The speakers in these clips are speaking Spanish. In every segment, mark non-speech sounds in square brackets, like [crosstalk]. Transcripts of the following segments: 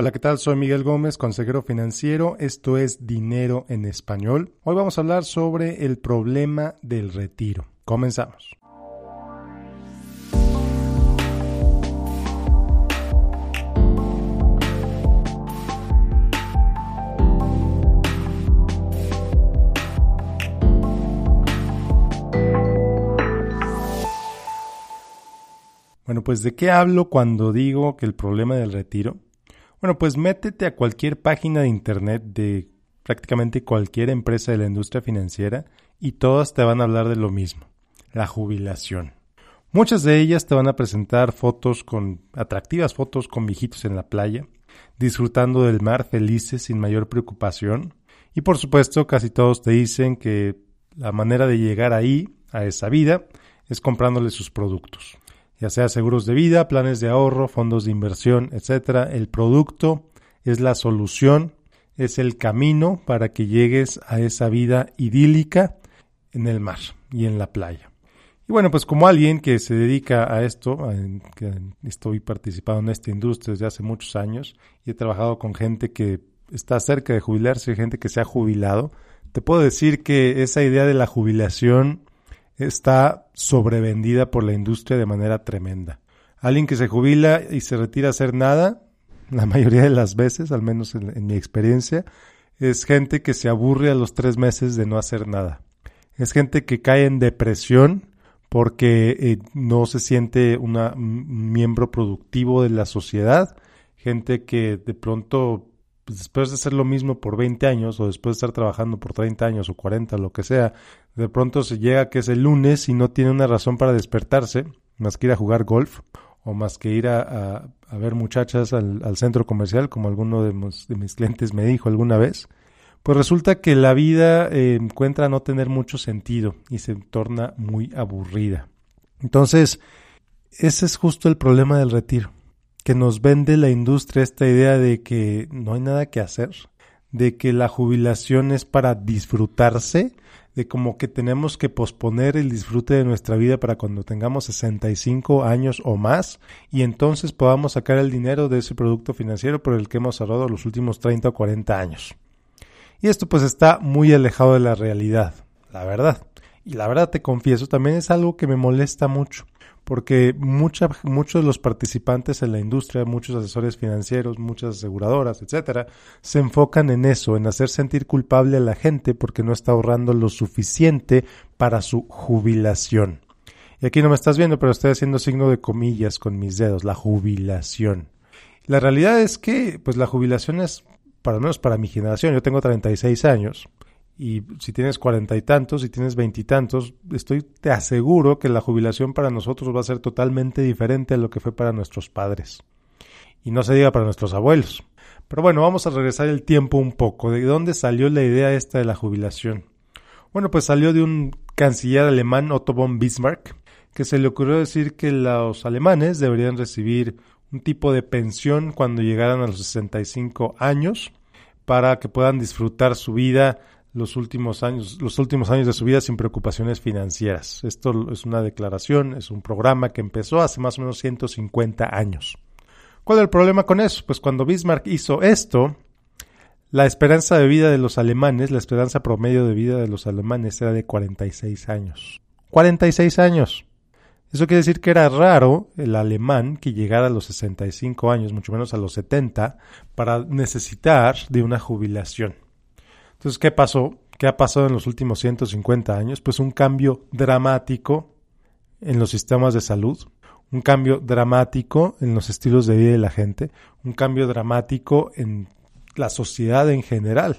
Hola, ¿qué tal? Soy Miguel Gómez, consejero financiero. Esto es Dinero en Español. Hoy vamos a hablar sobre el problema del retiro. Comenzamos. Bueno, pues ¿de qué hablo cuando digo que el problema del retiro bueno, pues métete a cualquier página de internet de prácticamente cualquier empresa de la industria financiera y todas te van a hablar de lo mismo, la jubilación. Muchas de ellas te van a presentar fotos con atractivas fotos con viejitos en la playa, disfrutando del mar felices sin mayor preocupación. Y por supuesto, casi todos te dicen que la manera de llegar ahí, a esa vida, es comprándole sus productos ya sea seguros de vida, planes de ahorro, fondos de inversión, etcétera. El producto es la solución, es el camino para que llegues a esa vida idílica en el mar y en la playa. Y bueno, pues como alguien que se dedica a esto, que estoy participando en esta industria desde hace muchos años y he trabajado con gente que está cerca de jubilarse, gente que se ha jubilado, te puedo decir que esa idea de la jubilación está sobrevendida por la industria de manera tremenda. Alguien que se jubila y se retira a hacer nada, la mayoría de las veces, al menos en, mi experiencia, es gente que se aburre a los tres meses de no hacer nada. Es gente que cae en depresión porque eh, no se siente una, un miembro productivo de la sociedad. Gente que de pronto pues, después de hacer lo mismo por 20 años o después de estar trabajando por 30 años o 40, lo que sea, de pronto se llega que es el lunes y no tiene una razón para despertarse, más que ir a jugar golf o más que ir a, ver muchachas al, centro comercial, como alguno de, mis clientes me dijo alguna vez, pues resulta que la vida eh, encuentra no tener mucho sentido y se torna muy aburrida. Entonces, ese es justo el problema del retiro que nos vende la industria esta idea de que no hay nada que hacer, de que la jubilación es para disfrutarse, de como que tenemos que posponer el disfrute de nuestra vida para cuando tengamos 65 años o más y entonces podamos sacar el dinero de ese producto financiero por el que hemos ahorrado los últimos 30 o 40 años. Y esto pues está muy alejado de la realidad, la verdad. Y la verdad te confieso, también es algo que me molesta mucho porque muchos de los participantes en la industria, muchos asesores financieros, muchas aseguradoras, etcétera, se enfocan en eso, en hacer sentir culpable a la gente porque no está ahorrando lo suficiente para su jubilación. Y aquí no me estás viendo, pero estoy haciendo signo de comillas con mis dedos, la jubilación. La realidad es que, pues la jubilación es, para menos para mi generación, yo tengo 36 años, y si tienes cuarenta y tantos, si tienes veintitantos, estoy, te aseguro que la jubilación para nosotros va a ser totalmente diferente a lo que fue para nuestros padres. Y no se diga para nuestros abuelos. Pero bueno, vamos a regresar el tiempo un poco. ¿De dónde salió la idea esta de la jubilación? Bueno, pues salió de un canciller alemán, Otto von Bismarck, que se le ocurrió decir que los alemanes deberían recibir un tipo de pensión cuando llegaran a los 65 años para que puedan disfrutar su vida los últimos años, los últimos años de su vida sin preocupaciones financieras. Esto es una declaración, es un programa que empezó hace más o menos 150 años. ¿Cuál es el problema con eso? Pues cuando Bismarck hizo esto, la esperanza de vida de los alemanes, la esperanza promedio de vida de los alemanes era de 46 años. 46 años. Eso quiere decir que era raro el alemán que llegara a los 65 años, mucho menos a los 70, para necesitar de una jubilación. Entonces, ¿qué pasó? ¿Qué ha pasado en los últimos 150 años? Pues un cambio dramático en los sistemas de salud, un cambio dramático en los estilos de vida de la gente, un cambio dramático en la sociedad en general.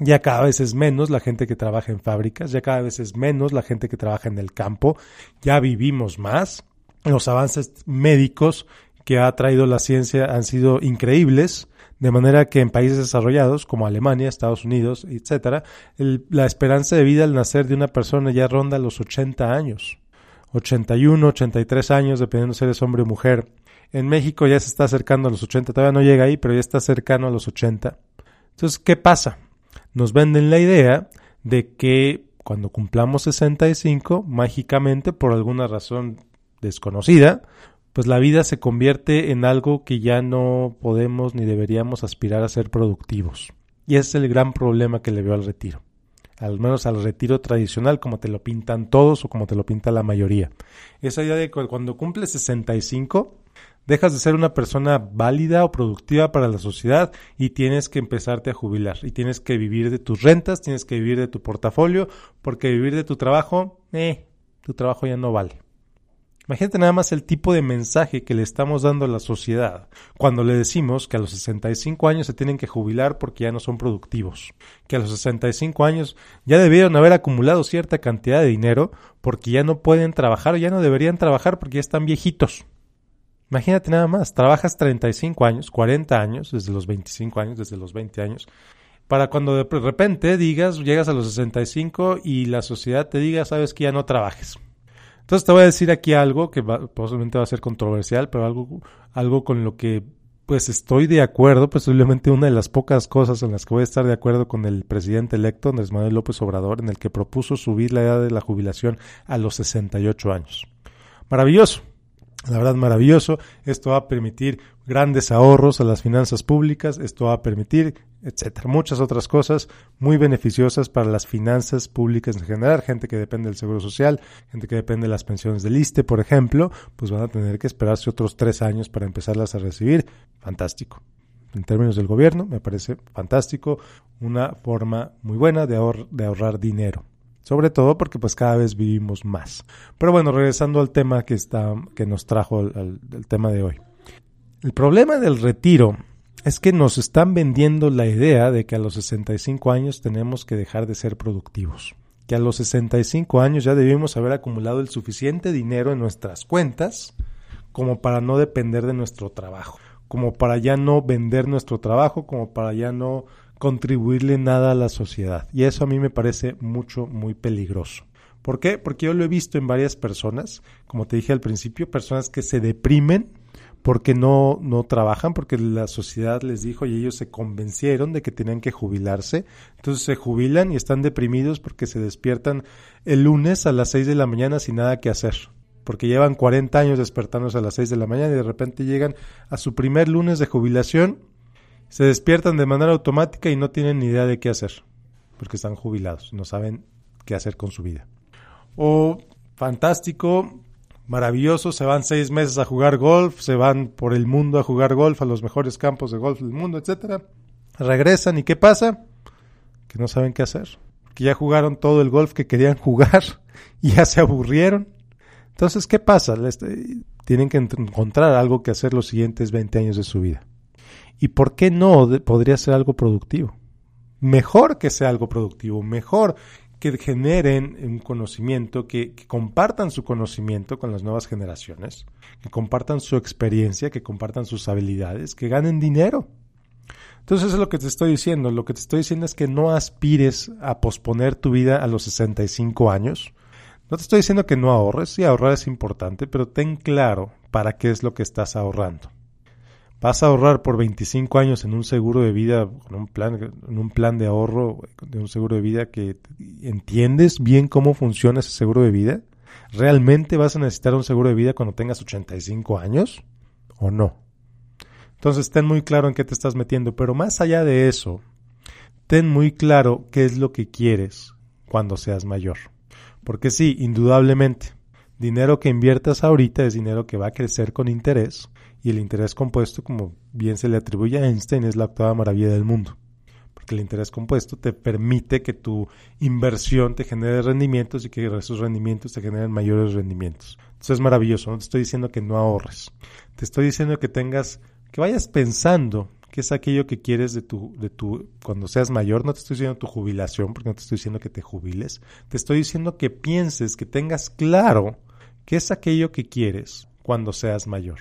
Ya cada vez es menos la gente que trabaja en fábricas, ya cada vez es menos la gente que trabaja en el campo, ya vivimos más. Los avances médicos que ha traído la ciencia han sido increíbles de manera que en países desarrollados como Alemania, Estados Unidos, etcétera, la esperanza de vida al nacer de una persona ya ronda los 80 años. 81, 83 años, dependiendo si eres hombre o mujer. En México ya se está acercando a los 80, todavía no llega ahí, pero ya está cercano a los 80. Entonces, ¿qué pasa? Nos venden la idea de que cuando cumplamos 65, mágicamente, por alguna razón desconocida, pues la vida se convierte en algo que ya no podemos ni deberíamos aspirar a ser productivos. Y ese es el gran problema que le veo al retiro. Al menos al retiro tradicional, como te lo pintan todos o como te lo pinta la mayoría. Esa idea de que cuando cumples 65, dejas de ser una persona válida o productiva para la sociedad y tienes que empezarte a jubilar. Y tienes que vivir de tus rentas, tienes que vivir de tu portafolio, porque vivir de tu trabajo, eh, tu trabajo ya no vale. Imagínate nada más el tipo de mensaje que le estamos dando a la sociedad cuando le decimos que a los 65 años se tienen que jubilar porque ya no son productivos, que a los 65 años ya debieron haber acumulado cierta cantidad de dinero porque ya no pueden trabajar o ya no deberían trabajar porque ya están viejitos. Imagínate nada más, trabajas 35 años, 40 años, desde los 25 años, desde los 20 años, para cuando de repente digas, llegas a los 65 y la sociedad te diga, sabes que ya no trabajes entonces te voy a decir aquí algo que posiblemente va a ser controversial, pero algo, algo con lo que pues estoy de acuerdo, posiblemente una de las pocas cosas en las que voy a estar de acuerdo con el presidente electo, Andrés Manuel López Obrador, en el que propuso subir la edad de la jubilación a los 68 años. Maravilloso, la verdad maravilloso. Esto va a permitir grandes ahorros a las finanzas públicas, esto va a permitir, etcétera, muchas otras cosas muy beneficiosas para las finanzas públicas en general, gente que depende del seguro social, gente que depende de las pensiones del ISTE, por ejemplo, pues van a tener que esperarse otros tres años para empezarlas a recibir. Fantástico. En términos del gobierno, me parece fantástico, una forma muy buena de, ahorrar dinero sobre todo porque pues cada vez vivimos más. Pero bueno, regresando al tema que está que nos trajo el, tema de hoy. El problema del retiro es que nos están vendiendo la idea de que a los 65 años tenemos que dejar de ser productivos, que a los 65 años ya debimos haber acumulado el suficiente dinero en nuestras cuentas como para no depender de nuestro trabajo, como para ya no vender nuestro trabajo, como para ya no contribuirle nada a la sociedad. Y eso a mí me parece mucho, muy peligroso. ¿Por qué? Porque yo lo he visto en varias personas, como te dije al principio, personas que se deprimen porque no, no trabajan, porque la sociedad les dijo y ellos se convencieron de que tenían que jubilarse. Entonces se jubilan y están deprimidos porque se despiertan el lunes a las 6 de la mañana sin nada que hacer. Porque llevan 40 años despertándose a las 6 de la mañana y de repente llegan a su primer lunes de jubilación se despiertan de manera automática y no tienen ni idea de qué hacer, porque están jubilados, no saben qué hacer con su vida. O fantástico, maravilloso, se van seis meses a jugar golf, se van por el mundo a jugar golf, a los mejores campos de golf del mundo, etcétera. Regresan y ¿qué pasa? Que no saben qué hacer, que ya jugaron todo el golf que querían [laughs] jugar y ya se aburrieron. Entonces, ¿qué pasa? tienen que encontrar algo que hacer los siguientes 20 años de su vida. ¿Y por qué no podría ser algo productivo? Mejor que sea algo productivo, mejor que generen un conocimiento, que, compartan su conocimiento con las nuevas generaciones, que compartan su experiencia, que compartan sus habilidades, que ganen dinero. Entonces eso es lo que te estoy diciendo. Lo que te estoy diciendo es que no aspires a posponer tu vida a los 65 años. No te estoy diciendo que no ahorres, sí ahorrar es importante, pero ten claro para qué es lo que estás ahorrando vas a ahorrar por 25 años en un seguro de vida, en un plan, en un plan de ahorro de un seguro de vida que entiendes bien cómo funciona ese seguro de vida. ¿Realmente vas a necesitar un seguro de vida cuando tengas 85 años o no? Entonces ten muy claro en qué te estás metiendo, pero más allá de eso, ten muy claro qué es lo que quieres cuando seas mayor. Porque sí, indudablemente, dinero que inviertas ahorita es dinero que va a crecer con interés y el interés compuesto, como bien se le atribuye a Einstein, es la octava maravilla del mundo. Porque el interés compuesto te permite que tu inversión te genere rendimientos y que esos rendimientos te generen mayores rendimientos. Eso es maravilloso. No te estoy diciendo que no ahorres. Te estoy diciendo que tengas, que vayas pensando qué es aquello que quieres de tu, de tu, cuando seas mayor. No te estoy diciendo tu jubilación, porque no te estoy diciendo que te jubiles. Te estoy diciendo que pienses, que tengas claro qué es aquello que quieres cuando seas mayor.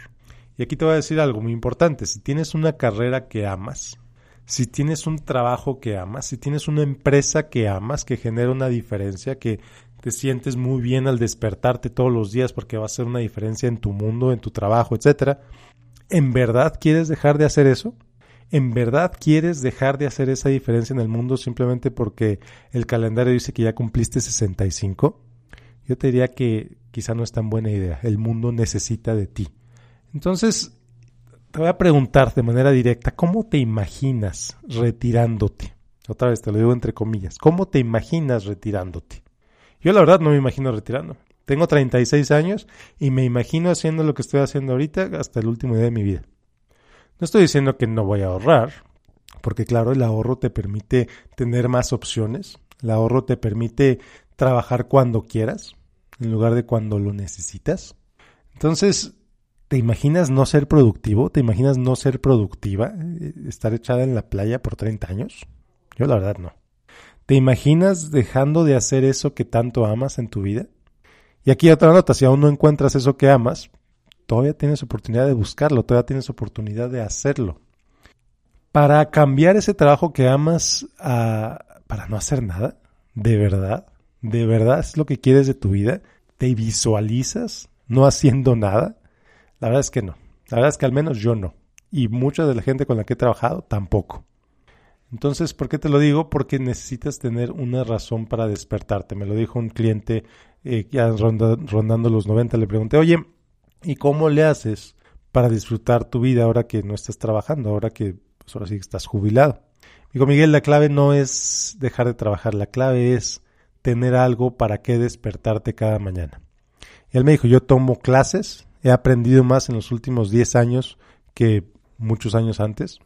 Y aquí te voy a decir algo muy importante. Si tienes una carrera que amas, si tienes un trabajo que amas, si tienes una empresa que amas, que genera una diferencia, que te sientes muy bien al despertarte todos los días porque va a hacer una diferencia en tu mundo, en tu trabajo, etcétera. ¿En verdad quieres dejar de hacer eso? ¿En verdad quieres dejar de hacer esa diferencia en el mundo simplemente porque el calendario dice que ya cumpliste 65? Yo te diría que quizá no es tan buena idea. El mundo necesita de ti Entonces, te voy a preguntar de manera directa, ¿cómo te imaginas retirándote? Otra vez te lo digo entre comillas, ¿cómo te imaginas retirándote? Yo la verdad no me imagino retirando. Tengo 36 años y me imagino haciendo lo que estoy haciendo ahorita hasta el último día de mi vida. No estoy diciendo que no voy a ahorrar, porque claro, el ahorro te permite tener más opciones, el ahorro te permite trabajar cuando quieras, en lugar de cuando lo necesitas. Entonces, ¿te imaginas no ser productivo? ¿Te imaginas no ser productiva? Eh, ¿Estar echada en la playa por 30 años? Yo la verdad no. ¿Te imaginas dejando de hacer eso que tanto amas en tu vida? Y aquí otra nota, si aún no encuentras eso que amas, todavía tienes oportunidad de buscarlo, todavía tienes oportunidad de hacerlo. Para cambiar ese trabajo que amas a, para no hacer nada, de verdad, de verdad es lo que quieres de tu vida, te visualizas no haciendo nada. La verdad es que no. La verdad es que al menos yo no. Y mucha de la gente con la que he trabajado tampoco. Entonces, ¿por qué te lo digo? Porque necesitas tener una razón para despertarte. Me lo dijo un cliente eh, ya rondando los 90. Le pregunté, oye, ¿y cómo le haces para disfrutar tu vida ahora que no estás trabajando, ahora que pues, ahora sí estás jubilado? Digo, Miguel, la clave no es dejar de trabajar, la clave es tener algo para qué despertarte cada mañana. Y él me dijo, yo tomo clases, he aprendido más en los últimos 10 años que muchos años antes.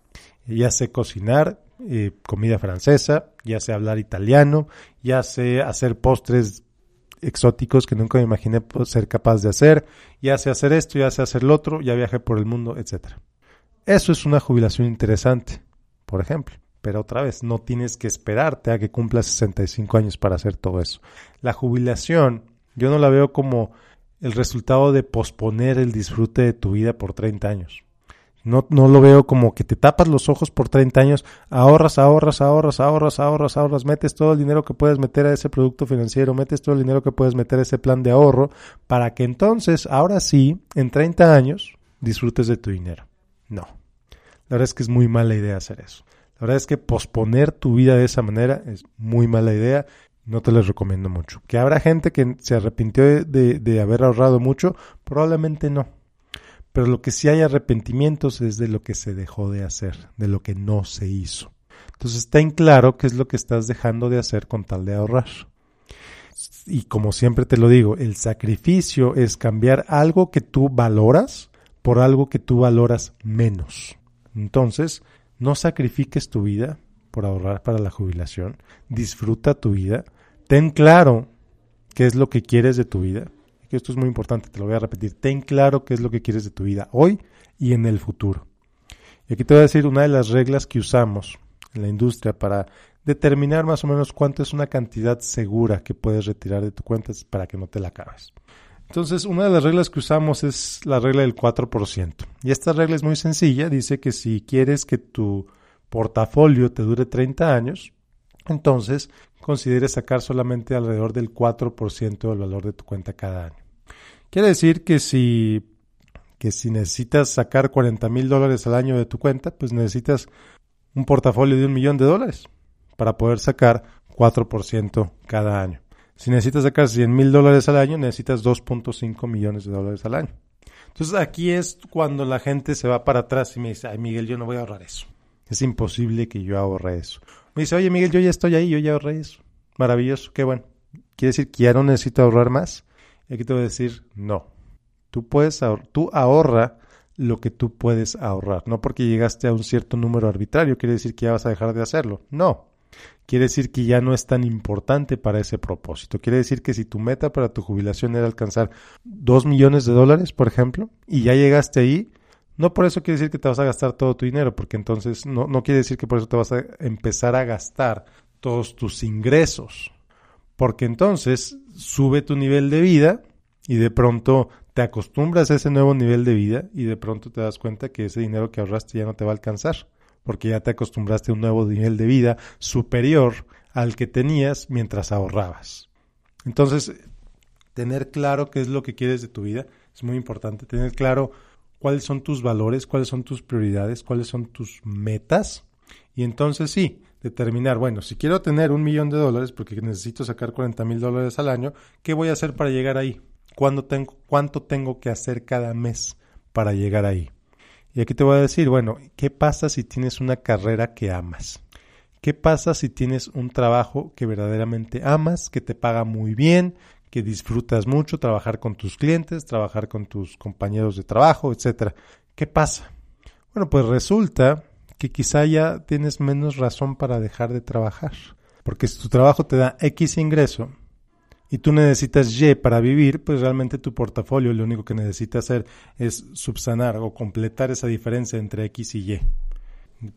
Ya sé cocinar, eh, comida francesa, ya sé hablar italiano, ya sé hacer postres exóticos que nunca me imaginé ser capaz de hacer, ya sé hacer esto, ya sé hacer lo otro, ya viajé por el mundo, etc. Eso es una jubilación interesante, por ejemplo. Pero otra vez, no tienes que esperarte a que cumpla 65 años para hacer todo eso. La jubilación, yo no la veo como el resultado de posponer el disfrute de tu vida por 30 años. No, no lo veo como que te tapas los ojos por 30 años, ahorras, ahorras, ahorras, ahorras, ahorras, ahorras, metes todo el dinero que puedes meter a ese producto financiero, metes todo el dinero que puedes meter a ese plan de ahorro, para que entonces, ahora sí, en 30 años, disfrutes de tu dinero. No. La verdad es que es muy mala idea hacer eso. La verdad es que posponer tu vida de esa manera es muy mala idea. No te les recomiendo mucho. Que habrá gente que se arrepintió de, haber ahorrado mucho, probablemente no pero lo que sí hay arrepentimientos es de lo que se dejó de hacer, de lo que no se hizo. Entonces ten claro qué es lo que estás dejando de hacer con tal de ahorrar. Y como siempre te lo digo, el sacrificio es cambiar algo que tú valoras por algo que tú valoras menos. Entonces, no sacrifiques tu vida por ahorrar para la jubilación. Disfruta tu vida. Ten claro qué es lo que quieres de tu vida que esto es muy importante, te lo voy a repetir, ten claro qué es lo que quieres de tu vida hoy y en el futuro. Y aquí te voy a decir una de las reglas que usamos en la industria para determinar más o menos cuánto es una cantidad segura que puedes retirar de tu cuenta para que no te la acabes. Entonces, una de las reglas que usamos es la regla del 4%. Y esta regla es muy sencilla, dice que si quieres que tu portafolio te dure 30 años, entonces consideres sacar solamente alrededor del 4% del valor de tu cuenta cada año. Quiere decir que si, que si necesitas sacar 40 mil dólares al año de tu cuenta, pues necesitas un portafolio de un millón de dólares para poder sacar 4% cada año. Si necesitas sacar 100 mil dólares al año, necesitas 2.5 millones de dólares al año. Entonces aquí es cuando la gente se va para atrás y me dice, ay Miguel, yo no voy a ahorrar eso. Es imposible que yo ahorre eso. Me dice, oye Miguel, yo ya estoy ahí, yo ya ahorré eso. Maravilloso, qué bueno. ¿Quiere decir que ya no necesito ahorrar más? Y aquí te voy a decir, no. Tú puedes tú ahorra lo que tú puedes ahorrar. No porque llegaste a un cierto número arbitrario quiere decir que ya vas a dejar de hacerlo. No. Quiere decir que ya no es tan importante para ese propósito. Quiere decir que si tu meta para tu jubilación era alcanzar dos millones de dólares, por ejemplo, y ya llegaste ahí, no por eso quiere decir que te vas a gastar todo tu dinero, porque entonces no, no quiere decir que por eso te vas a empezar a gastar todos tus ingresos, porque entonces sube tu nivel de vida y de pronto te acostumbras a ese nuevo nivel de vida y de pronto te das cuenta que ese dinero que ahorraste ya no te va a alcanzar, porque ya te acostumbraste a un nuevo nivel de vida superior al que tenías mientras ahorrabas. Entonces, tener claro qué es lo que quieres de tu vida es muy importante, tener claro cuáles son tus valores, cuáles son tus prioridades, cuáles son tus metas. Y entonces sí, determinar, bueno, si quiero tener un millón de dólares porque necesito sacar 40 mil dólares al año, ¿qué voy a hacer para llegar ahí? ¿Cuándo tengo, ¿Cuánto tengo que hacer cada mes para llegar ahí. Y aquí te voy a decir, bueno, ¿qué pasa si tienes una carrera que amas? ¿Qué pasa si tienes un trabajo que verdaderamente amas, que te paga muy bien, que disfrutas mucho, trabajar con tus clientes, trabajar con tus compañeros de trabajo, etcétera? ¿Qué pasa? Bueno, pues resulta que quizá ya tienes menos razón para dejar de trabajar. Porque si tu trabajo te da X ingreso y tú necesitas Y para vivir, pues realmente tu portafolio lo único que necesita hacer es subsanar o completar esa diferencia entre X y Y.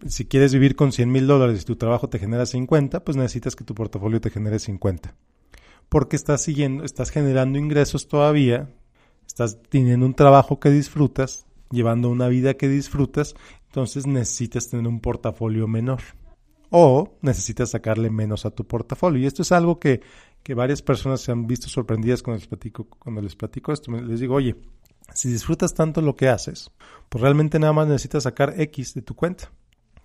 Si quieres vivir con 100 mil dólares y tu trabajo te genera 50, pues necesitas que tu portafolio te genere 50. Porque estás siguiendo, estás generando ingresos todavía, estás teniendo un trabajo que disfrutas, llevando una vida que disfrutas, entonces necesitas tener un portafolio menor. O necesitas sacarle menos a tu portafolio. Y esto es algo que, que varias personas se han visto sorprendidas cuando les platico, cuando les platico esto. Les digo, oye, si disfrutas tanto lo que haces, pues realmente nada más necesitas sacar X de tu cuenta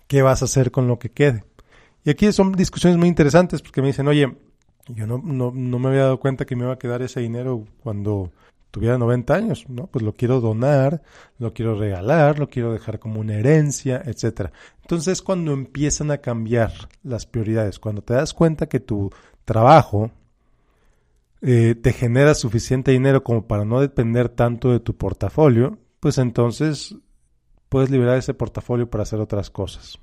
qué vas a hacer con lo que quede. Y aquí son discusiones muy interesantes porque me dicen, oye, yo no, no, no me había dado cuenta que me iba a quedar ese dinero cuando tuviera 90 años, ¿no? Pues lo quiero donar, lo quiero regalar, lo quiero dejar como una herencia, etcétera. Entonces, cuando empiezan a cambiar las prioridades, cuando te das cuenta que tu trabajo eh, te genera suficiente dinero como para no depender tanto de tu portafolio, pues entonces puedes liberar ese portafolio para hacer otras cosas.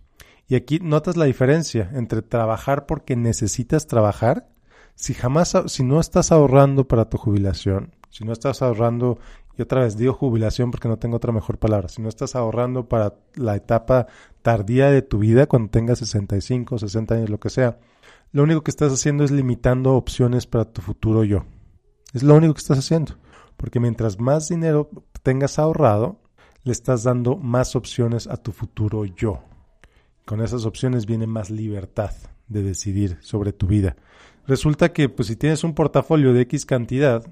Y aquí notas la diferencia entre trabajar porque necesitas trabajar. Si jamás, si no estás ahorrando para tu jubilación, si no estás ahorrando, y otra vez digo jubilación porque no tengo otra mejor palabra, si no estás ahorrando para la etapa tardía de tu vida, cuando tengas 65, 60 años, lo que sea, lo único que estás haciendo es limitando opciones para tu futuro yo. Es lo único que estás haciendo. Porque mientras más dinero tengas ahorrado, le estás dando más opciones a tu futuro yo. Con esas opciones viene más libertad de decidir sobre tu vida. Resulta que pues si tienes un portafolio de X cantidad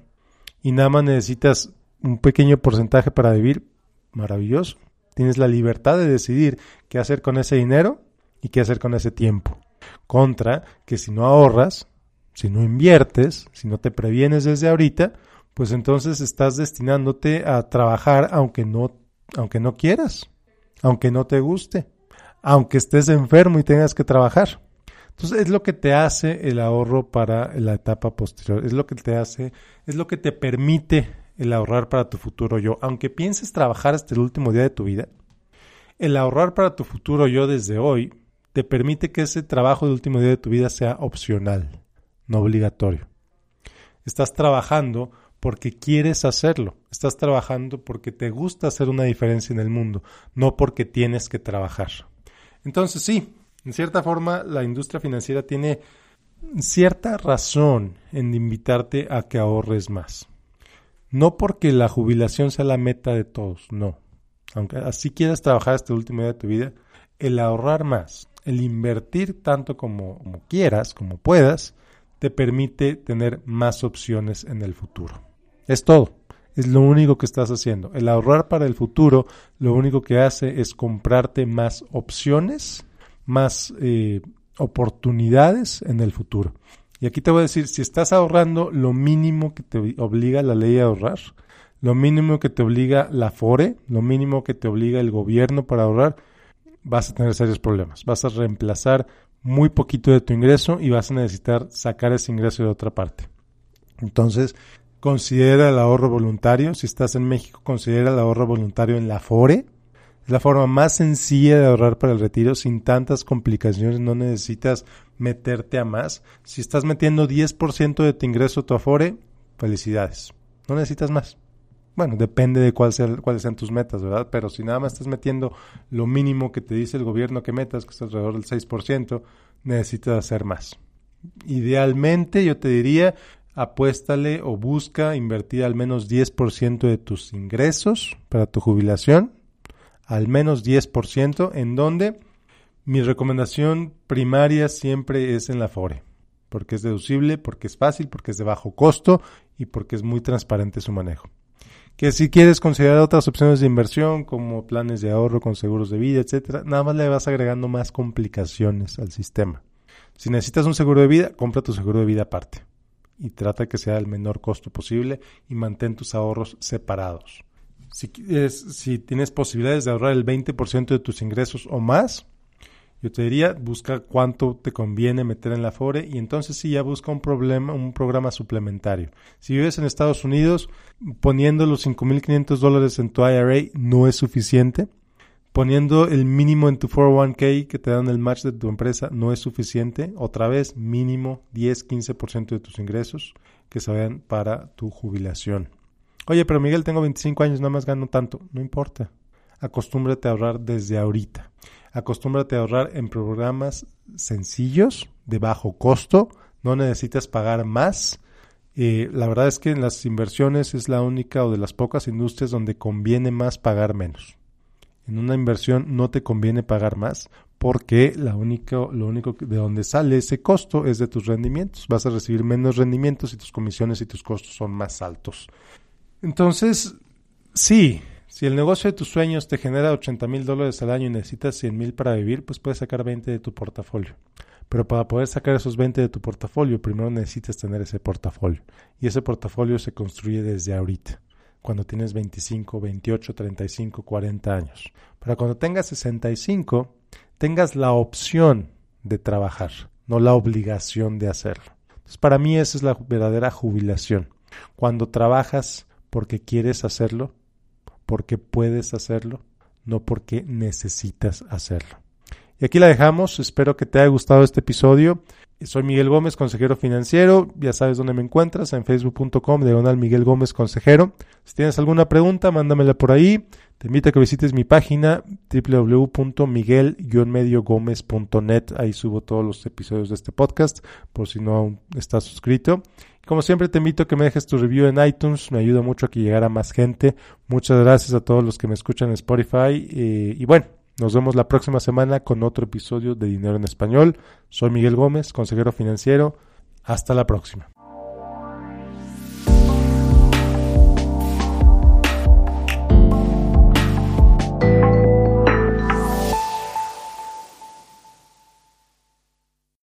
y nada más necesitas un pequeño porcentaje para vivir, maravilloso. Tienes la libertad de decidir qué hacer con ese dinero y qué hacer con ese tiempo. Contra que si no ahorras, si no inviertes, si no te previenes desde ahorita, pues entonces estás destinándote a trabajar aunque no aunque no quieras, aunque no te guste, aunque estés enfermo y tengas que trabajar. Entonces es lo que te hace el ahorro para la etapa posterior, es lo que te hace, es lo que te permite el ahorrar para tu futuro yo. Aunque pienses trabajar hasta el último día de tu vida, el ahorrar para tu futuro yo desde hoy te permite que ese trabajo del último día de tu vida sea opcional, no obligatorio. Estás trabajando porque quieres hacerlo. Estás trabajando porque te gusta hacer una diferencia en el mundo, no porque tienes que trabajar. Entonces sí, en cierta forma la industria financiera tiene cierta razón en invitarte a que ahorres más. No porque la jubilación sea la meta de todos, no. Aunque así quieras trabajar hasta el último día de tu vida, el ahorrar más, el invertir tanto como, como quieras, como puedas, te permite tener más opciones en el futuro. Es todo. Es lo único que estás haciendo. El ahorrar para el futuro lo único que hace es comprarte más opciones, más eh, oportunidades en el futuro. Y aquí te voy a decir, si estás ahorrando lo mínimo que te obliga la ley a ahorrar, lo mínimo que te obliga la FORE, lo mínimo que te obliga el gobierno para ahorrar, vas a tener serios problemas. Vas a reemplazar muy poquito de tu ingreso y vas a necesitar sacar ese ingreso de otra parte. Entonces, considera el ahorro voluntario. Si estás en México, considera el ahorro voluntario en la FORE. Es la forma más sencilla de ahorrar para el retiro sin tantas complicaciones. No necesitas meterte a más. Si estás metiendo 10% de tu ingreso a tu Afore, felicidades. No necesitas más. Bueno, depende de cuál cuáles sean tus metas, ¿verdad? Pero si nada más estás metiendo lo mínimo que te dice el gobierno que metas, que es alrededor del 6%, necesitas hacer más. Idealmente, yo te diría, apuéstale o busca invertir al menos 10% de tus ingresos para tu jubilación, al menos 10%, en donde mi recomendación primaria siempre es en la FORE, porque es deducible, porque es fácil, porque es de bajo costo y porque es muy transparente su manejo. Que si quieres considerar otras opciones de inversión como planes de ahorro con seguros de vida, etcétera, nada más le vas agregando más complicaciones al sistema. Si necesitas un seguro de vida, compra tu seguro de vida aparte y trata que sea el menor costo posible y mantén tus ahorros separados. Si, si tienes posibilidades de ahorrar el 20% de tus ingresos o más, yo te diría, busca cuánto te conviene meter en la FORE y entonces sí ya busca un, problema, un programa suplementario. Si vives en Estados Unidos, poniendo los 5.500 dólares en tu IRA no es suficiente. Poniendo el mínimo en tu 401k que te dan el match de tu empresa no es suficiente. Otra vez, mínimo 10-15% de tus ingresos que se vayan para tu jubilación. Oye, pero Miguel, tengo 25 años, nada más gano tanto. No importa. Acostúmbrate a ahorrar desde ahorita. Acostúmbrate a ahorrar en programas sencillos, de bajo costo, no necesitas pagar más. Eh, la verdad es que en las inversiones es la única o de las pocas industrias donde conviene más pagar menos. En una inversión no te conviene pagar más porque la única, lo único de donde sale ese costo es de tus rendimientos. Vas a recibir menos rendimientos y tus comisiones y tus costos son más altos. Entonces, sí, si el negocio de tus sueños te genera 80 mil dólares al año y necesitas 100 mil para vivir, pues puedes sacar 20 de tu portafolio. Pero para poder sacar esos 20 de tu portafolio, primero necesitas tener ese portafolio. Y ese portafolio se construye desde ahorita, cuando tienes 25, 28, 35, 40 años. Para cuando tengas 65, tengas la opción de trabajar, no la obligación de hacerlo. Entonces, para mí esa es la verdadera jubilación. Cuando trabajas porque quieres hacerlo porque puedes hacerlo, no porque necesitas hacerlo. Y aquí la dejamos, espero que te haya gustado este episodio. Soy Miguel Gómez, consejero financiero. Ya sabes dónde me encuentras, en facebook.com, diagonal Miguel Gómez, consejero. Si tienes alguna pregunta, mándamela por ahí. Te invito a que visites mi página www.miguel-mediogomez.net. Ahí subo todos los episodios de este podcast, por si no aún estás suscrito. Como siempre te invito a que me dejes tu review en iTunes, me ayuda mucho a que llegara más gente. Muchas gracias a todos los que me escuchan en Spotify eh, y bueno, nos vemos la próxima semana con otro episodio de Dinero en Español. Soy Miguel Gómez, consejero financiero. Hasta la próxima.